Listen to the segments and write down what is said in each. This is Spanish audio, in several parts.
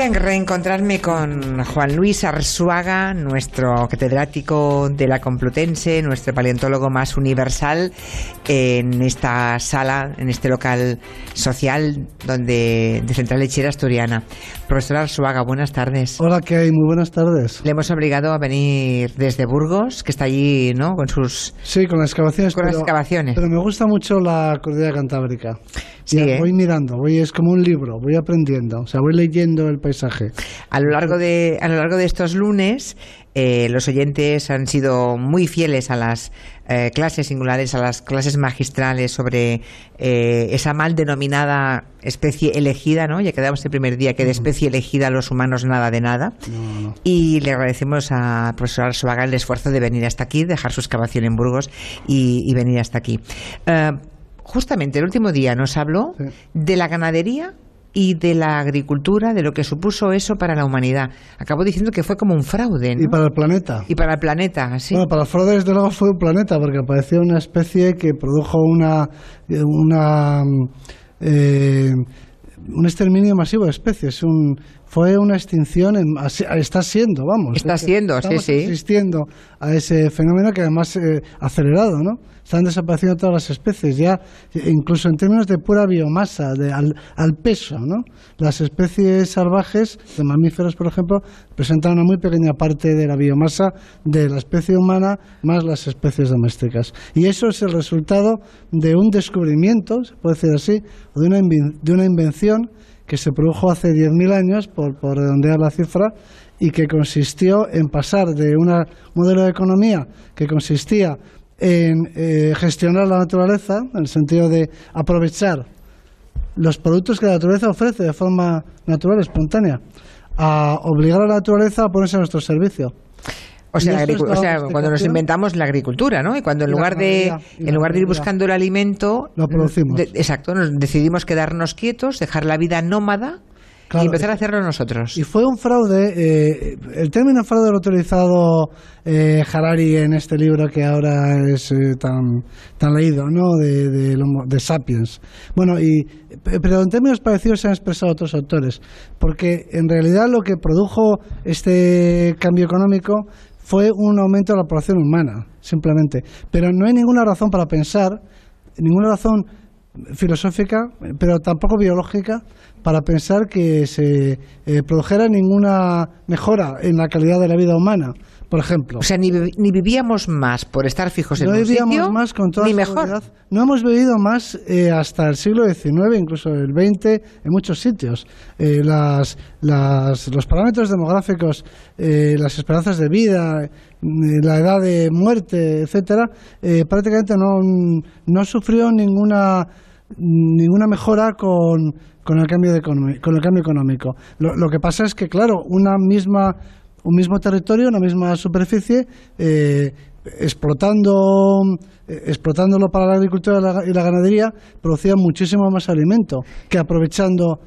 alegría en reencontrarme con Juan Luis Arzuaga, nuestro catedrático de la Complutense, nuestro paleontólogo más universal, en esta sala, en este local social donde, de Central Lechera Asturiana. Profesor Arzuaga, buenas tardes. Hola, ¿qué hay? Muy buenas tardes. Le hemos obligado a venir desde Burgos, que está allí, ¿no? Con sus... Sí, con las excavaciones. Con las excavaciones. Pero me gusta mucho la cordillera cantábrica. Sí, ¿eh? Voy mirando, voy, es como un libro, voy aprendiendo, o sea, voy leyendo el paisaje. A lo largo de, a lo largo de estos lunes, eh, los oyentes han sido muy fieles a las eh, clases singulares, a las clases magistrales sobre eh, esa mal denominada especie elegida, ¿no? Ya quedamos el primer día que de especie elegida los humanos nada de nada. No, no. Y le agradecemos al profesor Arzuaga el esfuerzo de venir hasta aquí, dejar su excavación en Burgos y, y venir hasta aquí. Eh, justamente el último día nos habló Sí. de la ganadería y de la agricultura, de lo que supuso eso para la humanidad. Acabó diciendo que fue como un fraude, ¿no? Y para el planeta. Y para el planeta, sí. Bueno, para el fraude, desde luego, fue un planeta, porque apareció una especie que produjo una, eh, una mm, eh, un exterminio masivo de especies. Un, fue una extinción, en- está siendo, vamos. Está Es siendo, sí, sí. asistiendo a ese fenómeno que además eh, acelerado, ¿no? Están desapareciendo todas las especies, ya incluso en términos de pura biomasa, de, al, al peso, ¿no? Las especies salvajes, de mamíferos, por ejemplo, presentan una muy pequeña parte de la biomasa de la especie humana más las especies domésticas. Y eso es el resultado de un descubrimiento, se puede decir así, o de una, de una invención que se produjo hace 10.000 años, por, por redondear la cifra, y que consistió en pasar de un modelo de economía que consistía en eh, gestionar la naturaleza, en el sentido de aprovechar los productos que la naturaleza ofrece de forma natural, espontánea, a obligar a la naturaleza a ponerse a nuestro servicio. O sea, la o cuando nos inventamos la agricultura, ¿no? Y cuando en Y lugar de en lugar de ir buscando el alimento, Lo producimos. de- exacto, nos decidimos quedarnos quietos, dejar la vida nómada Claro, y empezar a hacerlo nosotros. Y fue un fraude, eh, el término fraude lo ha utilizado eh, Harari en este libro que ahora es eh, tan, tan leído, ¿no? De, de, de Sapiens. Bueno, y, pero en términos parecidos se han expresado otros autores, porque en realidad lo que produjo este cambio económico fue un aumento de la población humana, simplemente. Pero no hay ninguna razón para pensar, ninguna razón filosófica, pero tampoco biológica, para pensar que se eh, produjera ninguna mejora en la calidad de la vida humana, por ejemplo. O sea, ni, ni vivíamos más por estar fijos en no un vivíamos sitio, más con toda ni mejor. No hemos vivido más eh, hasta el siglo XIX, incluso el XX, en muchos sitios. Eh, las, las- los parámetros demográficos, eh, las esperanzas de vida, la edad de muerte, etcétera, prácticamente no, no sufrió ninguna ninguna mejora con, con el cambio de con el cambio económico. Lo, lo que pasa es que, claro, una misma un mismo territorio, una misma superficie, eh, explotando, eh, explotándolo para la agricultura y la, y la ganadería, producía muchísimo más alimento que aprovechando,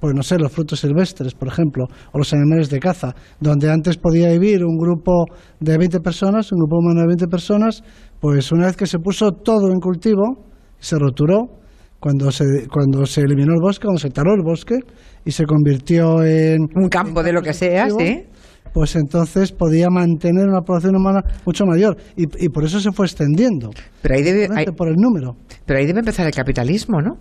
pues no sé, los frutos silvestres, por ejemplo, o los animales de caza, donde antes podía vivir un grupo de 20 personas, un grupo humano de 20 personas, pues una vez que se puso todo en cultivo, se roturó, cuando se, cuando se eliminó el bosque, cuando se taló el bosque y se convirtió en Un campo de lo que sea, sí. Pues entonces podía mantener una población humana mucho mayor y, y por eso se fue extendiendo, Pero ahí debe, por el número. pero ahí debe empezar el capitalismo, ¿no?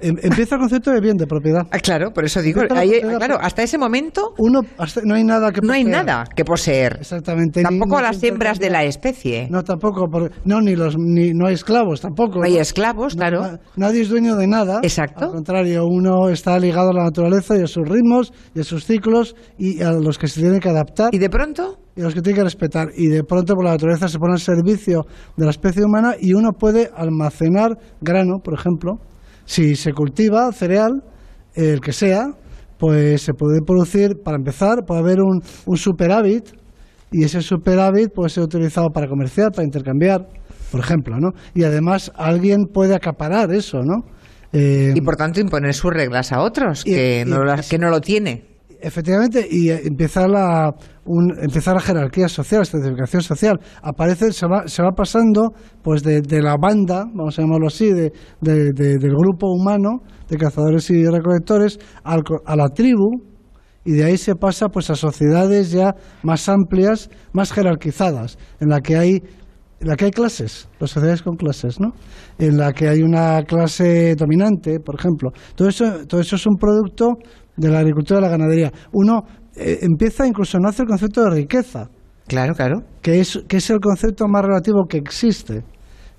Em- Empieza el concepto de bien de propiedad. Ah, claro, por eso digo, ahí- claro, por- hasta ese momento Uno, hasta- no hay nada que no hay poseer. nada que poseer. Exactamente. Tampoco ni a las que hembras de la especie. No, tampoco. por- no, ni los, ni, no hay esclavos tampoco. No hay esclavos, No, claro. na- nadie es dueño de nada. Exacto. Al contrario, uno está ligado a la naturaleza y a sus ritmos y a sus ciclos y a los que se tiene que adaptar Y de pronto, y a los que tiene que respetar. Y de pronto por la naturaleza se pone al servicio de la especie humana y uno puede almacenar grano, por ejemplo. Si se cultiva cereal, el que sea, pues se puede producir, para empezar, puede haber un, un superávit y ese superávit puede ser utilizado para comerciar, para intercambiar, por ejemplo, ¿no? Y además alguien puede acaparar eso, ¿no? Eh, y por tanto imponer sus reglas a otros, y- que, y- no, las- que no lo tiene. Efectivamente, y eh, empieza la, un, empieza la jerarquía social, la estratificación social. Aparece, se va, se va pasando pues de, de la banda, vamos a llamarlo así, de, de- de- del grupo humano de cazadores y recolectores al a la tribu y de ahí se pasa pues a sociedades ya más amplias, más jerarquizadas, en la que hay en la que hay clases, las sociedades con clases, ¿no? En la que hay una clase dominante, por ejemplo. Todo eso, todo eso es un producto de la agricultura y la ganadería. Uno eh, empieza incluso a nacer el concepto de riqueza. Claro, claro. Que es, que es el concepto más relativo que existe.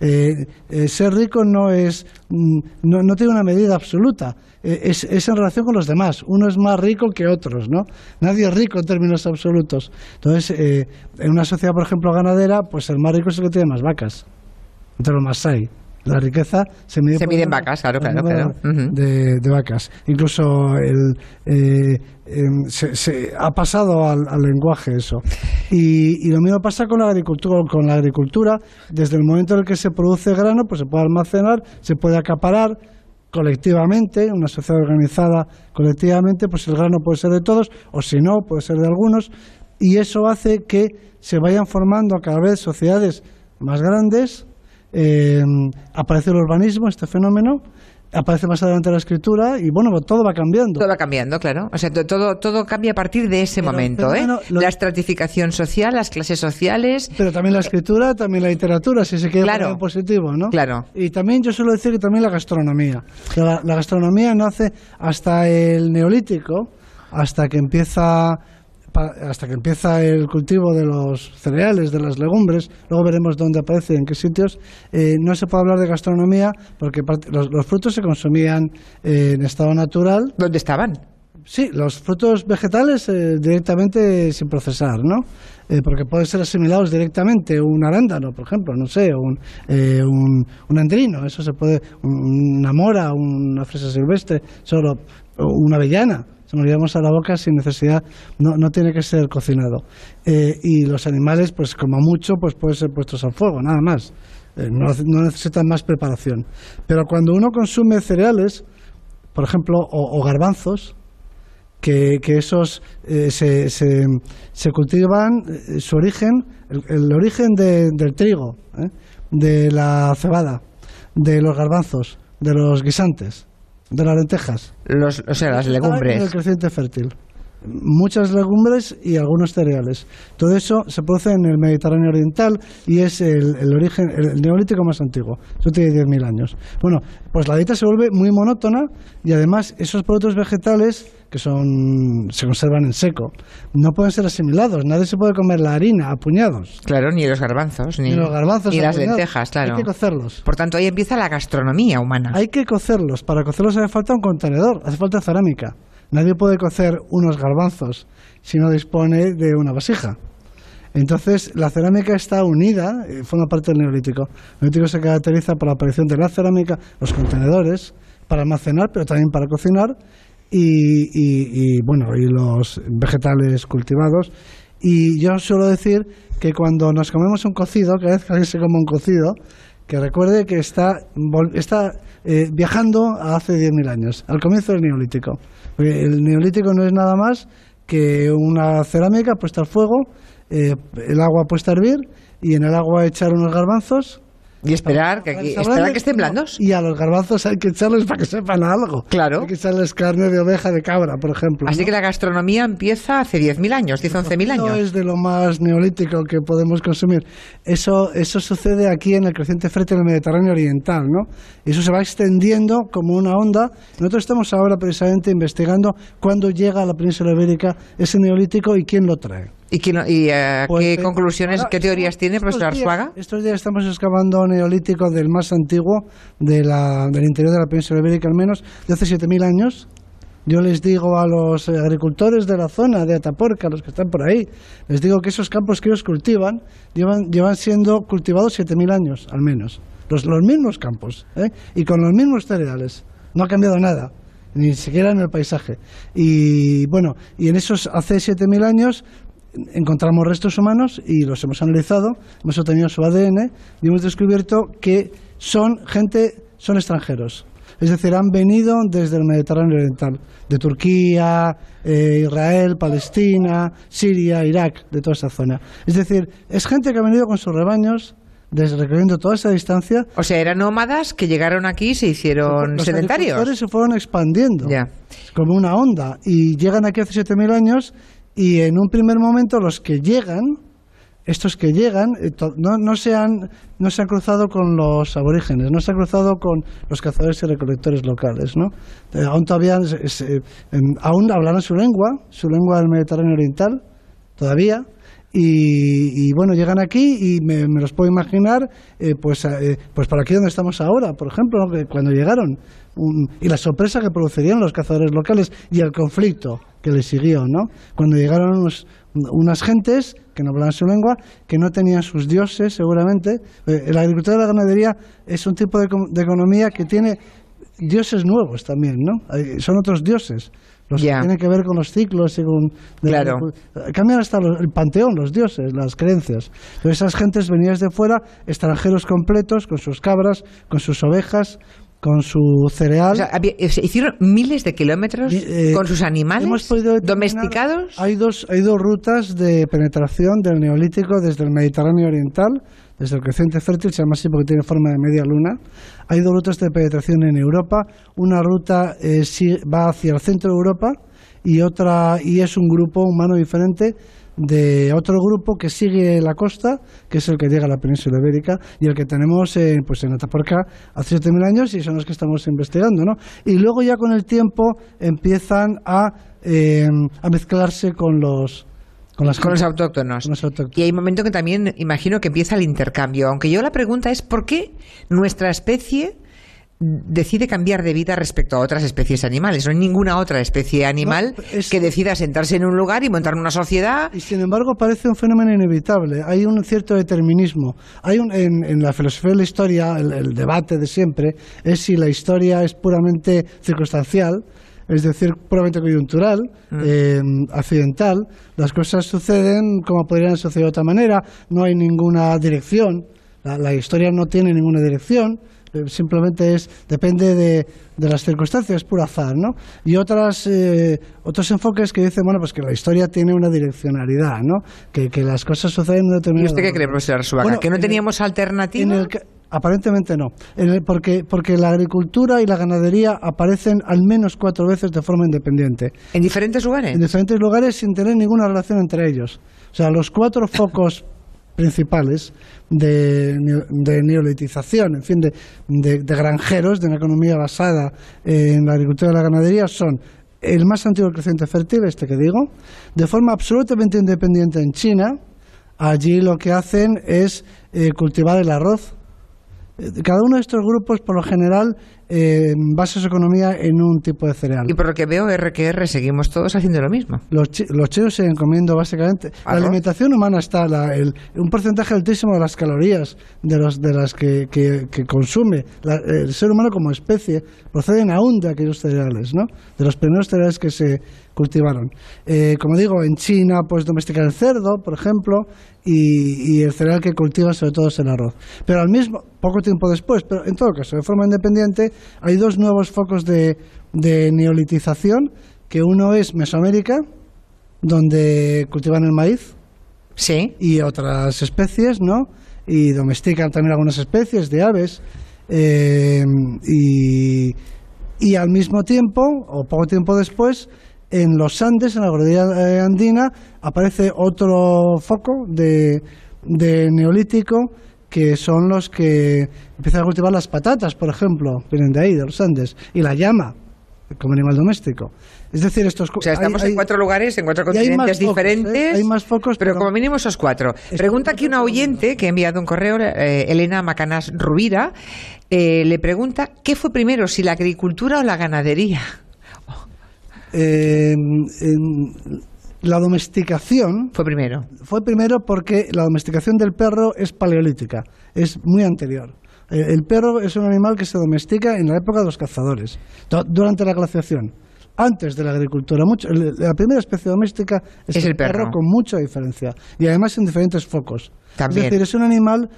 Eh, eh, ser rico no es mm, no, no, tiene una medida absoluta eh, es, es, en relación con los demás uno es más rico que otros no nadie es rico en términos absolutos entonces en una sociedad por ejemplo ganadera pues el más rico es el que tiene más vacas entre los más hay la riqueza se mide, se mide en vacas, claro, claro, claro. De, de, vacas. Incluso el, eh, eh, se, se, ha pasado al, al lenguaje eso. Y, y, lo mismo pasa con la agricultura. Con la agricultura, desde el momento en el que se produce grano, pues se puede almacenar, se puede acaparar colectivamente, una sociedad organizada colectivamente, pues el grano puede ser de todos, o si no, puede ser de algunos, y eso hace que se vayan formando cada vez sociedades más grandes, eh, aparece el urbanismo, este fenómeno, aparece más adelante la escritura y bueno, todo va cambiando. Todo va cambiando, claro. O sea, todo, todo cambia a partir de ese pero, momento, pero, ¿eh? Lo... La estratificación social, las clases sociales. Pero también la escritura, también la literatura, si se quiere claro, positivo, ¿no? Claro. Y también yo suelo decir que también la gastronomía. La, la gastronomía nace hasta el neolítico, hasta que empieza hasta que empieza el cultivo de los cereales, de las legumbres, luego veremos dónde aparece, en qué sitios, eh, no se puede hablar de gastronomía porque los, los frutos se consumían eh, en estado natural. ¿Dónde estaban? Sí, los frutos vegetales eh, directamente sin procesar, ¿no? Eh, porque pueden ser asimilados directamente, un arándano, por ejemplo, no sé, un, eh, un, un andrino, eso se puede, una mora, una fresa silvestre, solo una avellana, se nos llevamos a la boca sin necesidad, no, no tiene que ser cocinado. Eh, y los animales, pues como mucho, pues pueden ser puestos al fuego, nada más. Eh, no, necesitan más preparación. Pero cuando uno consume cereales, por ejemplo, o, garbanzos, que, que esos eh, se, se, se, cultivan, su origen, el, origen de, del trigo, de la cebada, de los garbanzos, de los guisantes, de las lentejas. Los, o sea, las legumbres. El creciente fértil. Muchas legumbres y algunos cereales. Todo eso se produce en el Mediterráneo Oriental y es el, el origen, el, el, neolítico más antiguo. Eso tiene 10.000 años. Bueno, pues la dieta se vuelve muy monótona y además esos productos vegetales que son se conservan en seco no pueden ser asimilados. Nadie se puede comer la harina a puñados. Claro, ni los garbanzos, ni, ni los garbanzos, ni las lentejas, claro. Hay que cocerlos. Por tanto, ahí empieza la gastronomía humana. Hay que cocerlos. Para cocerlos hace falta un contenedor, hace falta cerámica. Nadie puede cocer unos garbanzos si no dispone de una vasija. Entonces, la cerámica está unida, forma parte del neolítico. El neolítico se caracteriza por la aparición de la cerámica, los contenedores, para almacenar, pero también para cocinar, y, y, bueno, y los vegetales cultivados. Y yo suelo decir que cuando nos comemos un cocido, cada vez que alguien se come un cocido, que recuerde que está, está eh, viajando a hace 10.000 años, al comienzo del neolítico. Porque el neolítico no es nada más que una cerámica puesta al fuego, eh, el agua puesta a hervir y en el agua echar unos garbanzos y esperar que, aquí, esperar que estén blandos. Y a los garbanzos hay que echarles para que sepan algo. Claro. Hay que echarles carne de oveja, de cabra, por ejemplo. Así ¿no? que la gastronomía empieza hace 10.000 años, 10, 11.000 años. No es de lo más neolítico que podemos consumir. Eso, eso sucede aquí en el creciente fértil del Mediterráneo Oriental, ¿no? Y eso se va extendiendo como una onda. Nosotros estamos ahora precisamente investigando cuándo llega a la península ibérica ese neolítico y quién lo trae. ¿Y, quién, y uh, pues, qué conclusiones, ahora, qué teorías tiene, profesor Arzuaga? Estos días estamos excavando neolítico del más antiguo, de la, del interior de la península ibérica al menos, de hace 7.000 años. Yo les digo a los agricultores de la zona de Ataporca, los que están por ahí, les digo que esos campos que ellos cultivan llevan, llevan siendo cultivados 7.000 años al menos. Los, los mismos campos, ¿eh? y con los mismos cereales. No ha cambiado nada ni siquiera en el paisaje. Y bueno, y en esos hace 7.000 años encontramos restos humanos y los hemos analizado, hemos obtenido su ADN y hemos descubierto que son gente, son extranjeros. Es decir, han venido desde el Mediterráneo Oriental, de Turquía, eh, Israel, Palestina, Siria, Irak, de toda esa zona. Es decir, es gente que ha venido con sus rebaños recorriendo toda esa distancia. O sea, eran nómadas que llegaron aquí y se hicieron los sedentarios. se fueron expandiendo Ya. como una onda y llegan aquí hace 7.000 años y en un primer momento los que llegan, estos que llegan, eh, no, no, se han, no se han cruzado con los aborígenes, no se han cruzado con los cazadores y recolectores locales, ¿no? Eh, aún todavía, es, eh, aún hablarán su lengua, su lengua del Mediterráneo Oriental, todavía. Y, y, bueno, llegan aquí y me, los puedo imaginar, eh, pues, eh, pues por aquí donde estamos ahora, por ejemplo, cuando llegaron, un- y la sorpresa que producirían los cazadores locales y el conflicto que les siguió, ¿no? Cuando llegaron unos- unas gentes que no hablaban su lengua, que no tenían sus dioses, seguramente. Eh, la agricultura y la ganadería es un tipo de, eco- de economía que tiene dioses nuevos también, ¿no? Son otros dioses. Los que tienen que ver con los ciclos y con... de la Claro. agricu- Cambian hasta los- el panteón, los dioses, las creencias. Entonces esas gentes venían de fuera, extranjeros completos, con sus cabras, con sus ovejas, con su cereal. O sea, había- eh, se hicieron miles de kilómetros Eh, con sus animales hemos podido domesticados. Hay dos, hay dos rutas de penetración del neolítico desde el Mediterráneo Oriental, desde el creciente fértil, se llama así porque tiene forma de media luna. Hay dos rutas de penetración en Europa. Una ruta eh, va hacia el centro de Europa y otra y es un grupo humano diferente de otro grupo que sigue la costa, que es el que llega a la península ibérica y el que tenemos eh, pues en Atapuerca hace 7.000 años y son los que estamos investigando, ¿no? Y luego ya con el tiempo empiezan a, eh, a mezclarse con los con las Con los autóctonos. con los autóctonos. Y hay un momento que también imagino que empieza el intercambio. Aunque yo la pregunta es ¿por qué nuestra especie decide cambiar de vida respecto a otras especies animales? No hay ninguna otra especie animal No, es- que decida sentarse en un lugar y montar una sociedad. Y sin embargo parece un fenómeno inevitable. Hay un cierto determinismo. Hay un, en, en la filosofía de la historia, el, el debate de siempre es si la historia es puramente circunstancial, es decir, puramente coyuntural, eh, accidental. Las cosas suceden como podrían suceder de otra manera. No hay ninguna dirección. La, la historia no tiene ninguna dirección. Eh, Simplemente es depende de, de las circunstancias, es puro azar, ¿no? Y otras eh, otros enfoques que dicen, bueno, pues que la historia tiene una direccionalidad, ¿no? Que, que las cosas suceden de ¿Y determinado usted qué cree, profesor Arzuaga? Bueno, ¿Que no el- teníamos en alternativa? el aparentemente no, el- porque, porque la agricultura y la ganadería aparecen al menos cuatro veces de forma independiente, ¿En diferentes lugares? en diferentes lugares sin tener ninguna relación entre ellos. O sea, los cuatro focos principales de, de neolitización, en fin, de, de- granjeros, de una economía basada en la agricultura y la ganadería son el más antiguo creciente fértil, este que digo, de forma absolutamente independiente en China. Allí lo que hacen es eh, cultivar el arroz, Eh, cada uno de estos grupos, por lo general, eh, basa su economía en un tipo de cereal. Y por lo que veo, RQR, seguimos todos haciendo lo mismo. Los, los chinos siguen comiendo básicamente. La ¿Arroz? alimentación humana está, la- el- un porcentaje altísimo de las calorías de, los, de las que, que- que consume la- el ser humano como especie proceden aún de aquellos cereales, ¿no? De los primeros cereales que se cultivaron. Eh, como digo, en China, pues domestican el cerdo, por ejemplo, y, y el cereal que cultivan sobre todo es el arroz. Pero al mismo, poco tiempo después, pero en todo caso, de forma independiente, hay dos nuevos focos de, de neolitización, que uno es Mesoamérica, donde cultivan el maíz Sí. y otras especies, ¿no? Y domestican también algunas especies de aves. eh, y, y al mismo tiempo, o poco tiempo después, en los Andes, en la cordillera eh, andina, aparece otro foco de, de neolítico que son los que empiezan a cultivar las patatas, por ejemplo, vienen de ahí, de los Andes, y la llama como animal doméstico. Es decir, estos O sea, estamos en cuatro lugares, en cuatro hay continentes focos, ¿eh? diferentes. Hay más focos, pero, pero- como mínimo esos cuatro. Pregunta aquí una oyente que ha enviado un correo, eh, Elena Macanas Rubira, eh, le pregunta, ¿qué fue primero, si la agricultura o la ganadería? Eh, en- la domesticación Fue primero. fue primero porque la domesticación del perro es paleolítica, es muy anterior. El perro es un animal que se domestica en la época de los cazadores, du- durante la glaciación, antes de la agricultura. Mucho, la primera especie doméstica es, Es el perro. con mucha diferencia y además en diferentes focos. También. Es decir, es un animal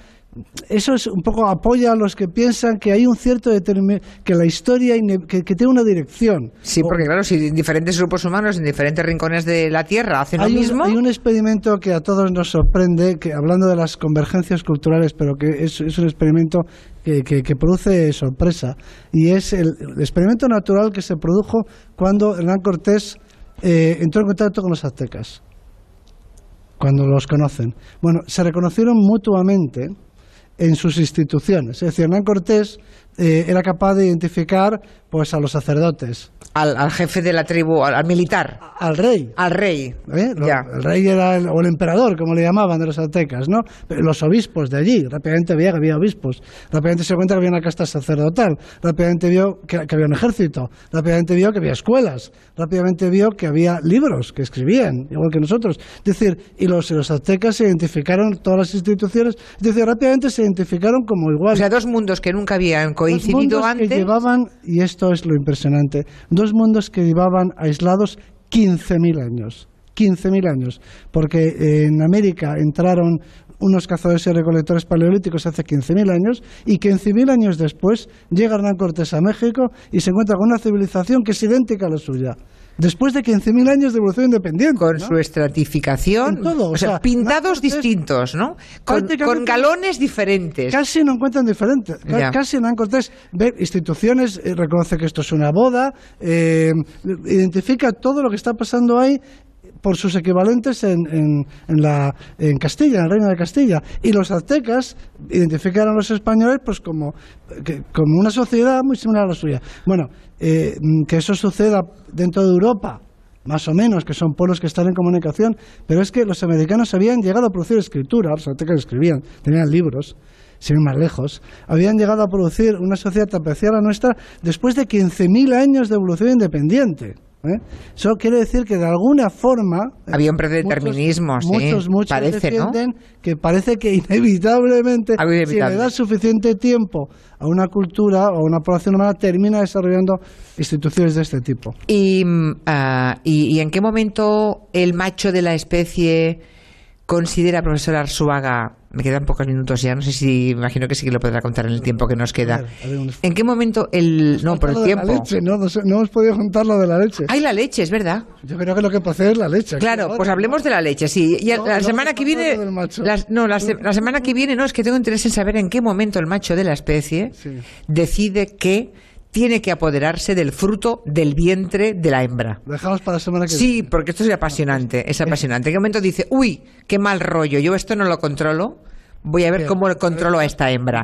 eso es un poco apoya a los que piensan que hay un cierto que la historia que, tiene una dirección. Sí, porque claro, si diferentes grupos humanos en diferentes rincones de la Tierra hacen lo mismo. hay un experimento que a todos nos sorprende, que hablando de las convergencias culturales, pero que es, un experimento que, produce sorpresa, y es el, experimento natural que se produjo cuando Hernán Cortés eh, entró en contacto con los aztecas cuando los conocen. Bueno, se reconocieron mutuamente en sus instituciones. Es decir, Hernán Cortés eh, era capaz de identificar pues a los sacerdotes. Al, jefe de la tribu, al, militar. al rey. Al rey. ¿Eh? El rey era el, o el emperador, como le llamaban de los aztecas, ¿no? Los obispos de allí. Rápidamente veía que había obispos. Rápidamente se cuenta que había una casta sacerdotal. Rápidamente vio que, había un ejército. Rápidamente vio que había escuelas. Rápidamente vio que había libros que escribían, igual que nosotros. Es decir, y los, los aztecas se identificaron, todas las instituciones, es decir, rápidamente se identificaron como igual. O sea, dos mundos que nunca habían coincidido antes. Que llevaban, y esto es lo impresionante, dos mundos que llevaban aislados 15.000 años. 15.000 años, porque en América entraron unos cazadores y recolectores paleolíticos hace 15.000 años y 15.000 años después llega Hernán Cortés a México y se encuentra con una civilización que es idéntica a la suya después de 15.000 años de evolución independiente. Con su estratificación, o, sea, pintados distintos, ¿no? Con, galones diferentes. Casi no encuentran diferentes. Casi Hernán Cortés ve instituciones, eh, reconoce que esto es una boda, eh, identifica todo lo que está pasando ahí por sus equivalentes en, en, la, en Castilla, en el Reino de Castilla. Y los aztecas identificaron a los españoles pues como, como una sociedad muy similar a la suya. Bueno, eh, que eso suceda dentro de Europa, más o menos, que son pueblos que están en comunicación, pero es que los americanos habían llegado a producir escritura, los aztecas escribían, tenían libros, sin ir más lejos, habían llegado a producir una sociedad tan a nuestra después de 15.000 años de evolución independiente. ¿Eh? Eso quiere decir que de alguna forma había un predeterminismo, muchos, muchos, parece, defienden que parece que inevitablemente si le da suficiente tiempo a una cultura o a una población humana termina desarrollando instituciones de este tipo. ¿Y, mm, ah, y, y en qué momento el macho de la especie considera, profesor Arzuaga, me quedan pocos minutos ya, no sé si, imagino que sí que lo podrá contar en el tiempo que nos queda. ¿En qué momento el... No, por el tiempo. La leche, ¿no? No, hemos podido juntar lo de la leche. Hay la leche, es verdad. Yo creo que lo que puede es la leche. Claro, pues hablemos de la leche, sí. Y la semana que viene... no, la, semana que viene, no, es que tengo interés en saber en qué momento el macho de la especie decide que tiene que apoderarse del fruto del vientre de la hembra. dejamos para la semana que viene. Sí, porque esto es apasionante, es apasionante. ¿En qué momento dice, uy, qué mal rollo, yo esto no lo controlo? Voy a ver cómo controlo a esta hembra.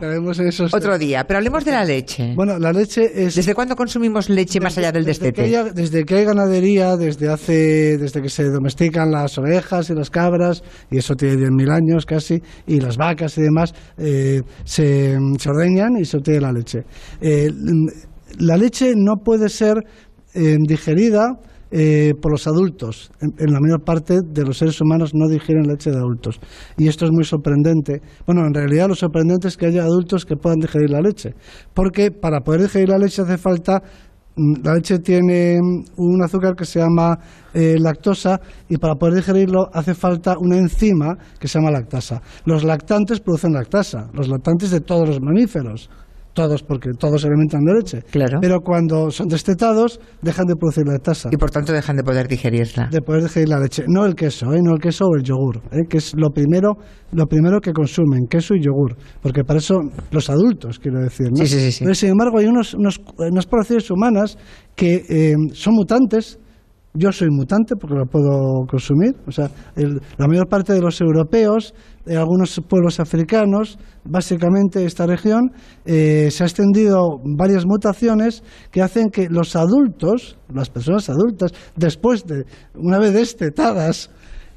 Otro día. Pero hablemos de la leche. Bueno, la leche es... ¿Desde cuándo consumimos leche más allá del destete? desde que hay ganadería, desde hace, desde que se domestican las ovejas y las cabras, y eso tiene 10.000 años casi, y las vacas y demás, eh, se, ordeñan y se obtiene la leche. Eh, la leche no puede ser eh, digerida eh, por los adultos. En, la mayor parte de los seres humanos no digieren leche de adultos. Y esto es muy sorprendente. Bueno, en realidad lo sorprendente es que haya adultos que puedan digerir la leche. Porque para poder digerir la leche hace falta mm, la leche tiene un azúcar que se llama eh, lactosa y para poder digerirlo hace falta una enzima que se llama lactasa. Los lactantes producen lactasa, los lactantes de todos los mamíferos todos, porque todos alimentan de leche. Claro. Pero cuando son destetados, dejan de producir la tasa. Y por tanto dejan de poder digerirla. De poder digerir la leche. No el queso, ¿eh? no el queso o el yogur, ¿eh? que es lo primero, lo primero que consumen, queso y yogur. Porque para eso los adultos, quiero decir. ¿no? Sí, sí, sí, Pero sin embargo, hay unos, unos, unas poblaciones humanas que eh, son mutantes yo soy mutante porque lo puedo consumir. O sea, la mayor parte de los europeos, de algunos pueblos africanos, básicamente esta región, eh, se ha extendido varias mutaciones que hacen que los adultos, las personas adultas, después de, una vez destetadas,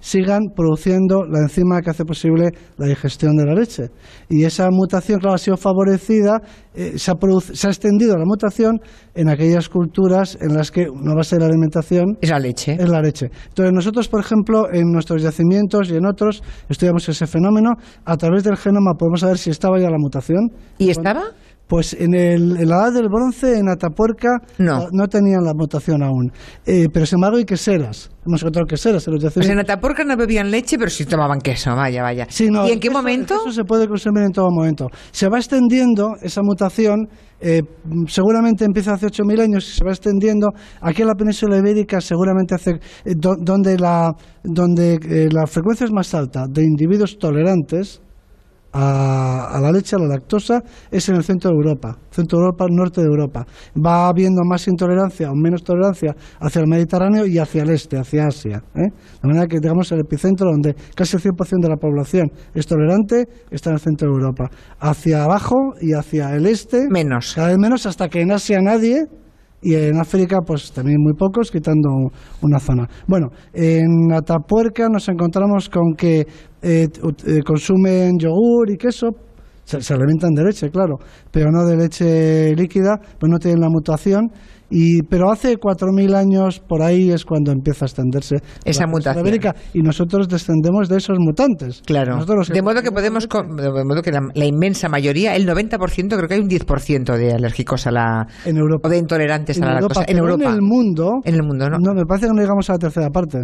sigan produciendo la enzima que hace posible la digestión de la leche. Y esa mutación, claro, ha sido favorecida, eh, se, ha se, ha extendido la mutación en aquellas culturas en las que una base de la alimentación es la leche. Es la leche. Entonces nosotros, por ejemplo, en nuestros yacimientos y en otros estudiamos ese fenómeno. A través del genoma podemos saber si estaba ya la mutación. ¿Y estaba? Pues en, el, en la edad del bronce, en Atapuerca, No. no tenían la mutación aún. Eh, pero sin embargo hay queseras. Hemos encontrado queseras en los Pues en Atapuerca no bebían leche, pero sí tomaban queso, vaya, vaya. Sí, no, ¿Y en qué queso- momento? queso se puede consumir en todo momento. Se va extendiendo esa mutación, eh, seguramente empieza hace 8.000 años y se va extendiendo. Aquí en la península ibérica seguramente hace, eh, do- donde, la, donde eh, la frecuencia es más alta de individuos tolerantes a, a la leche, a la lactosa, es en el centro de Europa, centro de Europa, norte de Europa. Va habiendo más intolerancia o menos tolerancia hacia el Mediterráneo y hacia el este, hacia Asia. ¿eh? De manera que, digamos, el epicentro donde casi el 100% de la población es tolerante está en el centro de Europa. Hacia abajo y hacia el este, Menos. cada vez menos hasta que en Asia nadie y en África pues también muy pocos, quitando una zona. Bueno, en Atapuerca nos encontramos con que eh, eh, consumen yogur y queso, se, se alimentan de leche, claro, pero no de leche líquida, pues no tienen la mutación. Y, pero hace 4.000 años por ahí es cuando empieza a extenderse Esa mutación. ibérica, y nosotros descendemos de esos mutantes. Claro. Nosotros De modo que podemos, de modo que la, la inmensa mayoría, el 90%, creo que hay un 10% de alérgicos a la en Europa. o de intolerantes en a la Europa, lactosa en Europa. en el mundo, En el mundo, ¿no? no, me parece que no llegamos a la tercera parte.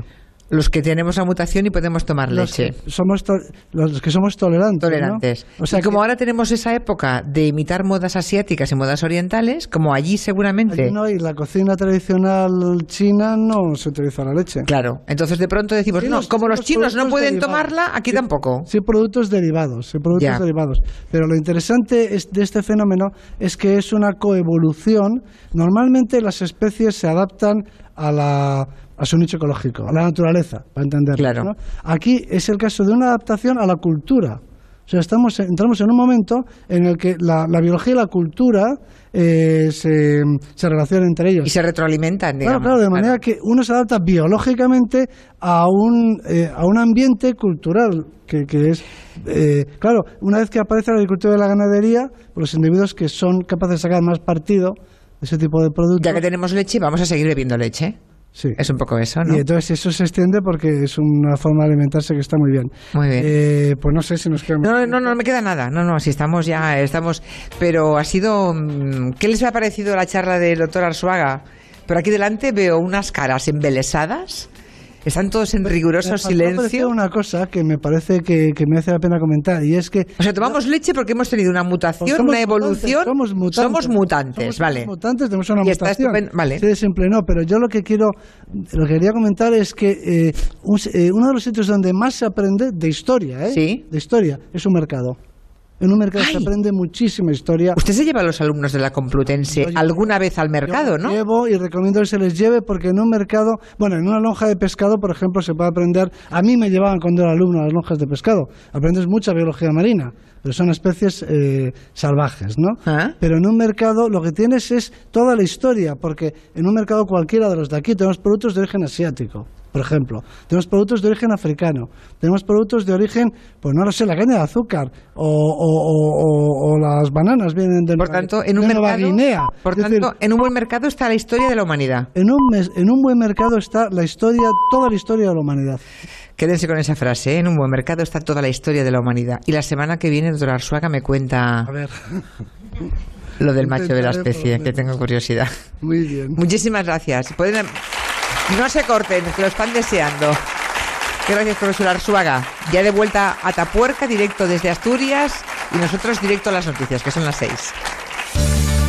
Los que tenemos la mutación y podemos tomar Los leche. que somos los que somos tolerantes. ¿no? Tolerantes. O sea, y como que ahora tenemos esa época de imitar modas asiáticas y modas orientales, como allí seguramente. allí no hay la cocina tradicional china no se utiliza la leche. Claro. Entonces de pronto decimos, Sí, no, los- como los los chinos no pueden derivados. tomarla, aquí Sí. tampoco. Sí, productos derivados, sí, productos Ya. derivados. Pero lo interesante es- de este fenómeno es que es una coevolución. Normalmente las especies se adaptan a la a su nicho ecológico, a la naturaleza, para entenderlo. Claro. ¿no? Aquí es el caso de una adaptación a la cultura. O sea, estamos, entramos en un momento en el que la, la biología y la cultura eh, se, se relacionan entre ellos. Y se retroalimentan, Claro, digamos. claro, de manera que uno se adapta biológicamente a un, eh, a un ambiente cultural que, que es, eh, claro, una vez que aparece la agricultura y la ganadería, pues los individuos que son capaces de sacar más partido ese tipo de productos, Ya que tenemos leche, vamos a seguir bebiendo leche. sí. Es un poco eso, ¿no? Y entonces eso se extiende porque es una forma de alimentarse que está muy bien. Muy bien. Eh, pues no sé si nos queda... No, no, no, no me queda nada. No, no, si estamos ya, estamos. Pero ha sido. mm, ¿Qué les ha parecido la charla del doctor Arzuaga? Pero aquí delante veo unas caras embelesadas. Están todos en riguroso Me apreciar silencio. una cosa que me parece que, que merece la pena comentar y es que O sea, tomamos leche porque hemos tenido una mutación, Pues una evolución. mutantes, somos mutantes. Somos mutantes, Somos vale. mutantes, tenemos una Y está mutación. estupendo, vale. Sí, de simple no, pero yo lo que quiero, lo que quería comentar es que eh, un eh, uno de los sitios donde más se aprende de historia, ¿eh? Sí. De historia, es un mercado. En un mercado se aprende muchísima historia. Usted se lleva a los alumnos de la Complutense alguna vez al mercado, Yo ¿no? Llevo y recomiendo que se les lleve porque en un mercado, bueno, en una lonja de pescado, por ejemplo, se puede aprender. A mí me llevaban cuando era alumno a las lonjas de pescado. Aprendes mucha biología marina, pero son especies eh, salvajes, ¿no? Ah. Pero en un mercado lo que tienes es toda la historia, porque en un mercado cualquiera de los de aquí tenemos productos de origen asiático. Por ejemplo, tenemos productos de origen africano, tenemos productos de origen, pues no lo sé, la caña de azúcar o, o- o- o- o las bananas vienen de, Por Nueva- tanto, en un Nueva Guinea. por Es decir, tanto, en un buen mercado está la historia de la humanidad. en un, mes- en un buen mercado está la historia, toda la historia de la humanidad. Quédense con esa frase, ¿eh? en un buen mercado está toda la historia de la humanidad. Y la semana que viene, doctor Arzuaga me cuenta A ver, lo del macho de la especie, que tengo curiosidad. muy bien. Muchísimas gracias. Pueden... No se corten, que lo están deseando. Gracias, profesor Arzuaga. Ya de vuelta a Tapuerca, directo desde Asturias, y nosotros directo a las noticias, que son las seis.